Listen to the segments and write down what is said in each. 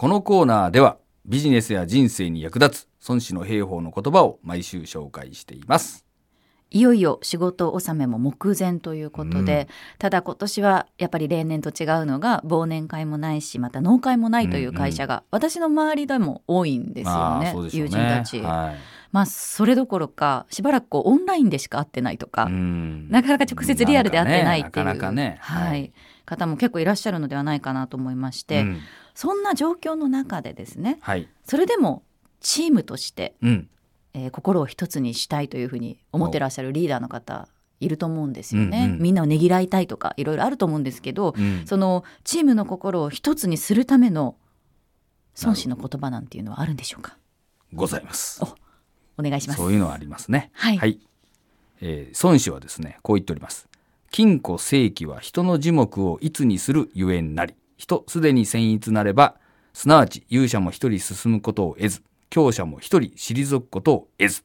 このコーナーではビジネスや人生に役立つ孫子の兵法の言葉を毎週紹介しています。いよいよ仕事納めも目前ということで、うんただ今年はやっぱり例年と違うのが忘年会もないしまた納会もないという会社が、私の周りでも多いんですよまあね友。人たち。はい。まあそれどころかしばらくこうオンラインでしか会ってないとか、うんなかなか直接リアルで会ってないっていう、ね。はい、方も結構いらっしゃるのではないかなと思いまして、うんそんな状況の中でですねはい。それでもチームとして、うん。えー心を一つにしたいというふうに思ってらっしゃるリーダーの方いると思うんですよね、うんうんみんなをねぎらいたいとかいろいろあると思うんですけど、うんそのチームの心を一つにするための孫子の言葉なんていうのはあるんでしょうか？ございます。お願いしますそういうのはありますね。はいえー孫子はですね、こう言っております。金庫正規は人の樹木をいつにするゆえんなり。人すでに僭越なれば、すなわち勇者も一人進むことを得ず、強者も一人退くことを得ず。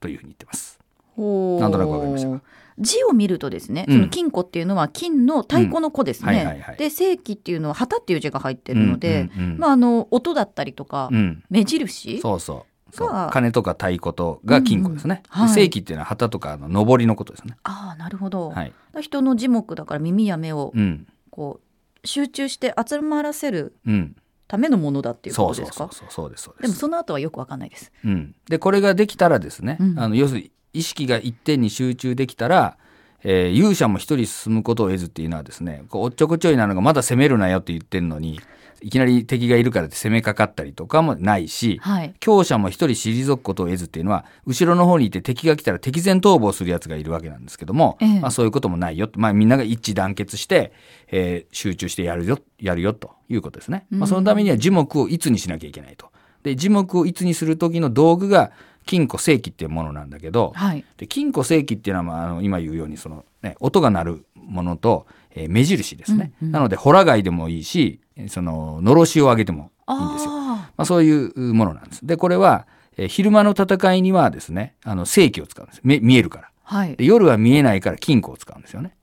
というふうに言ってます。なんとなくわかりましたか？字を見るとですね、うんその金庫っていうのは金の太鼓の子です。ねで正規っていうのは旗っていう字が入ってるので、まああの音だったりとか、うん。目印そうそう。そうが金とか太鼓とが金庫ですね。正規っていうのは旗とかの上りのことですね。ああなるほど、はい。人の字目だから耳や目をうん。こう集中して集まらせるうん。ためのものだっていうことですか？そうそうそう。そうです、そう。でもその後はよくわかんないです。うん、でこれができたらですね、うんあの要するに意識が一点に集中できたら、えー勇者も一人進むことを得ずっていうのはですねこうおっちょこちょいなのがまだ攻めるなよって言ってるのにいきなり敵がいるからって攻めかかったりとかもないし、はい。強者も一人退くことを得ずっていうのは後ろの方にいて敵が来たら敵前逃亡するやつがいるわけなんですけども、ええまあ、そういうこともないよ、まあ、みんなが一致団結して、えー集中してやるよやるよということですね、まあ、そのためには樹木をいつにしなきゃいけないとで樹木をいつにする時の道具が金庫正規っていうものなんだけど、はい。で金庫正規っていうのは、まあ、あの今言うようにその、ね、音が鳴るものと、えー目印ですね、うんうんなのでホラ貝でもいいしえーそののろしを上げてもいいんですよ。あまあ、そういうものなんです。でこれは、えー昼間の戦いにはですねあの正規を使うんですめ見えるからあ。はい。で夜は見えないから金庫を使うんですよね。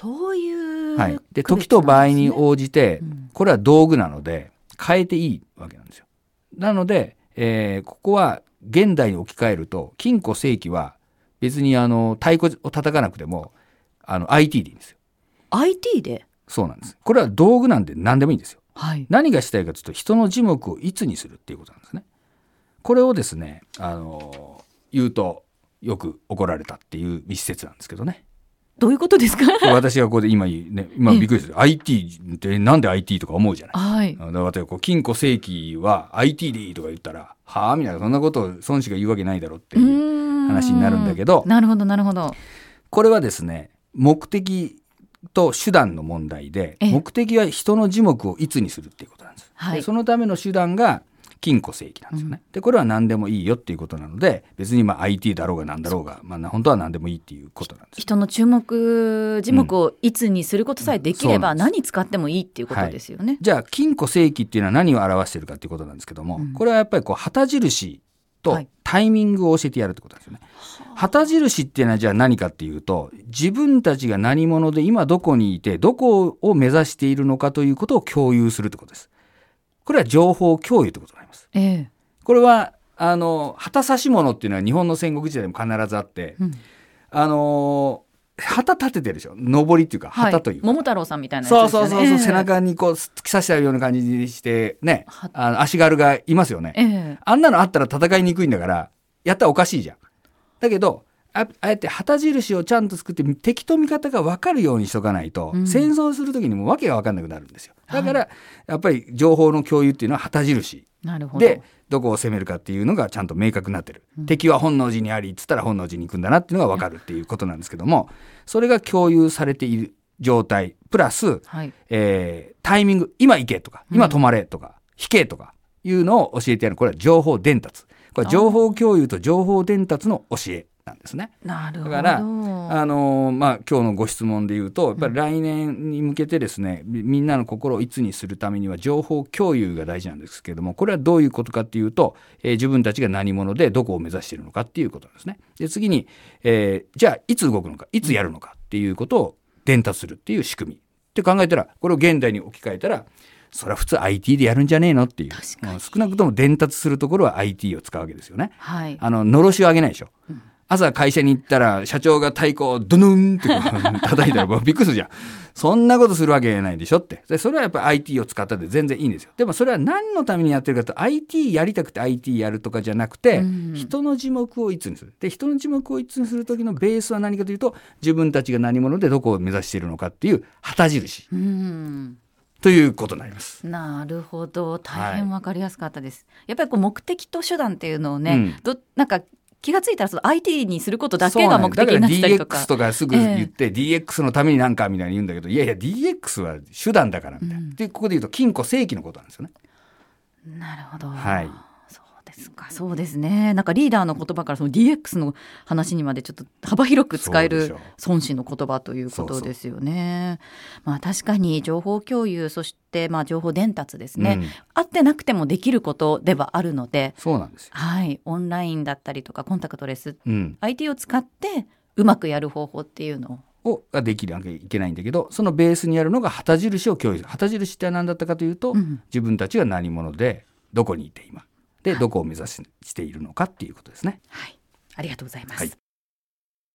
そういう。はい、で時と場合に応じて、うんこれは道具なので変えていいわけなんですよ。なので、えーここは現代に置き換えると金庫正規は別にあの太鼓を叩かなくてもあの IT でいいんですよ。IT で？そうなんです。これは道具なんで何でもいいんですよ。はい。何がしたいかというと人の樹木をいつにするっていうことなんですね。これをですね、あの言うとよく怒られたっていう一節なんですけどね。どういうことですか？私がここで今ね、今びっくりする。IT ってなんで IT とか思うじゃない？はい。だからこう金庫正規は IT でいいとか言ったら、はあみたいな、そんなことを孫子が言うわけないだろうっていう。話話になるんだけどなるほど、なるほど。これはですね、目的と手段の問題で、ええ目的は人の樹木をいつにするっていうことなんです。はいでそのための手段が金庫正規なんですよね。で、これは何でもいいよっていうことなので、別にまあ IT だろうが何だろうが、まあ本当は何でもいいっていうことなんです。人の注目字目をいつにすることさえできれば何使ってもいいっていうことですよね。じゃあ、金庫正規っていうのは何を表しているかっていうことなんですけども、うんこれはやっぱりこう旗印とはいタイミングを教えてやるってことですよね。旗印っていうのはじゃあ何かっていうと自分たちが何者で今どこにいてどこを目指しているのかということを共有するってことです。これは情報共有ってことになります。ええ。これはあの旗差し物っていうのは日本の戦国時代でも必ずあって、うんあの旗立ててるでしょ。上りっていうかはい。旗というか、桃太郎さんみたいなそうそうそうそう、やつですよね。背中にこう突き刺してあるような感じにしてね。はあの足軽がいますよね、ええ。あんなのあったら戦いにくいんだからやったらおかしいじゃん。だけどあああえて旗印をちゃんと作って敵と味方が分かるようにしとかないと、うん。戦争する時にもう訳が分かんなくなるんですよ。だから、やっぱり情報の共有っていうのは旗印。なるほど。でどこを攻めるかっていうのがちゃんと明確になってる、うん。敵は本能寺にありっつったら本能寺に行くんだなっていうのが分かるっていうことなんですけどもそれが共有されている状態。プラス、はい。えータイミング今行けとか今止まれとか、引けとかいうのを教えてやる。これは情報伝達。これは情報共有と情報伝達の教えなんですね。なるほど。だからあのーまあ今日のご質問で言うとやっぱり来年に向けてですね、みみんなの心をいつにするためには情報共有が大事なんですけれどもこれはどういうことかっていうと、えー自分たちが何者でどこを目指しているのかっていうことなんですね。で次に、えーじゃあいつ動くのかいつやるのかっていうことを伝達するっていう仕組みって考えたらこれを現代に置き換えたらそれは普通 IT でやるんじゃねえのっていう少なくとも伝達するところは IT を使うわけですよね。はい。あの、のろしを上げないでしょ。朝会社に行ったら、社長が太鼓をドヌンって叩いたらびっくりするじゃん。そんなことするわけないでしょって。でそれはやっぱり IT を使ったで全然いいんですよ。でもそれは何のためにやってるかと、IT やりたくて IT やるとかじゃなくて、うん人の字幕を一にする。で、人の字幕を一にする時のベースは何かというと、自分たちが何者でどこを目指しているのかっていう旗印うん。ということになります。なるほど大変わかりやすかったです、やっぱりこう目的と手段っていうのをね、うんどなんか気がついたらその IT にすることだけが目的になってたりとか。だから DX とかすぐ言って、DX のためになんかみたいに言うんだけど、いやいや、DX は手段だからみたいな。で、ここで言うと、金庫正規のことなんですよね。なるほど、はいですか？そうですね。なんかリーダーの言葉からその DX の話にまでちょっと幅広く使える孫子の言葉ということですよね。まあ確かに情報共有そしてまあ情報伝達ですね、うん。あってなくてもできることではあるので。そうなんですよ。はい。オンラインだったりとかコンタクトレスうん。IT を使ってうまくやる方法っていうのを。をができなきゃいけないんだけど、そのベースにあるのが旗印を共有する。旗印って何だったかというと、うん。自分たちが何者で、どこにいて今。で、どこを目指ししているのかっていうことですね。はい。ありがとうございます、はい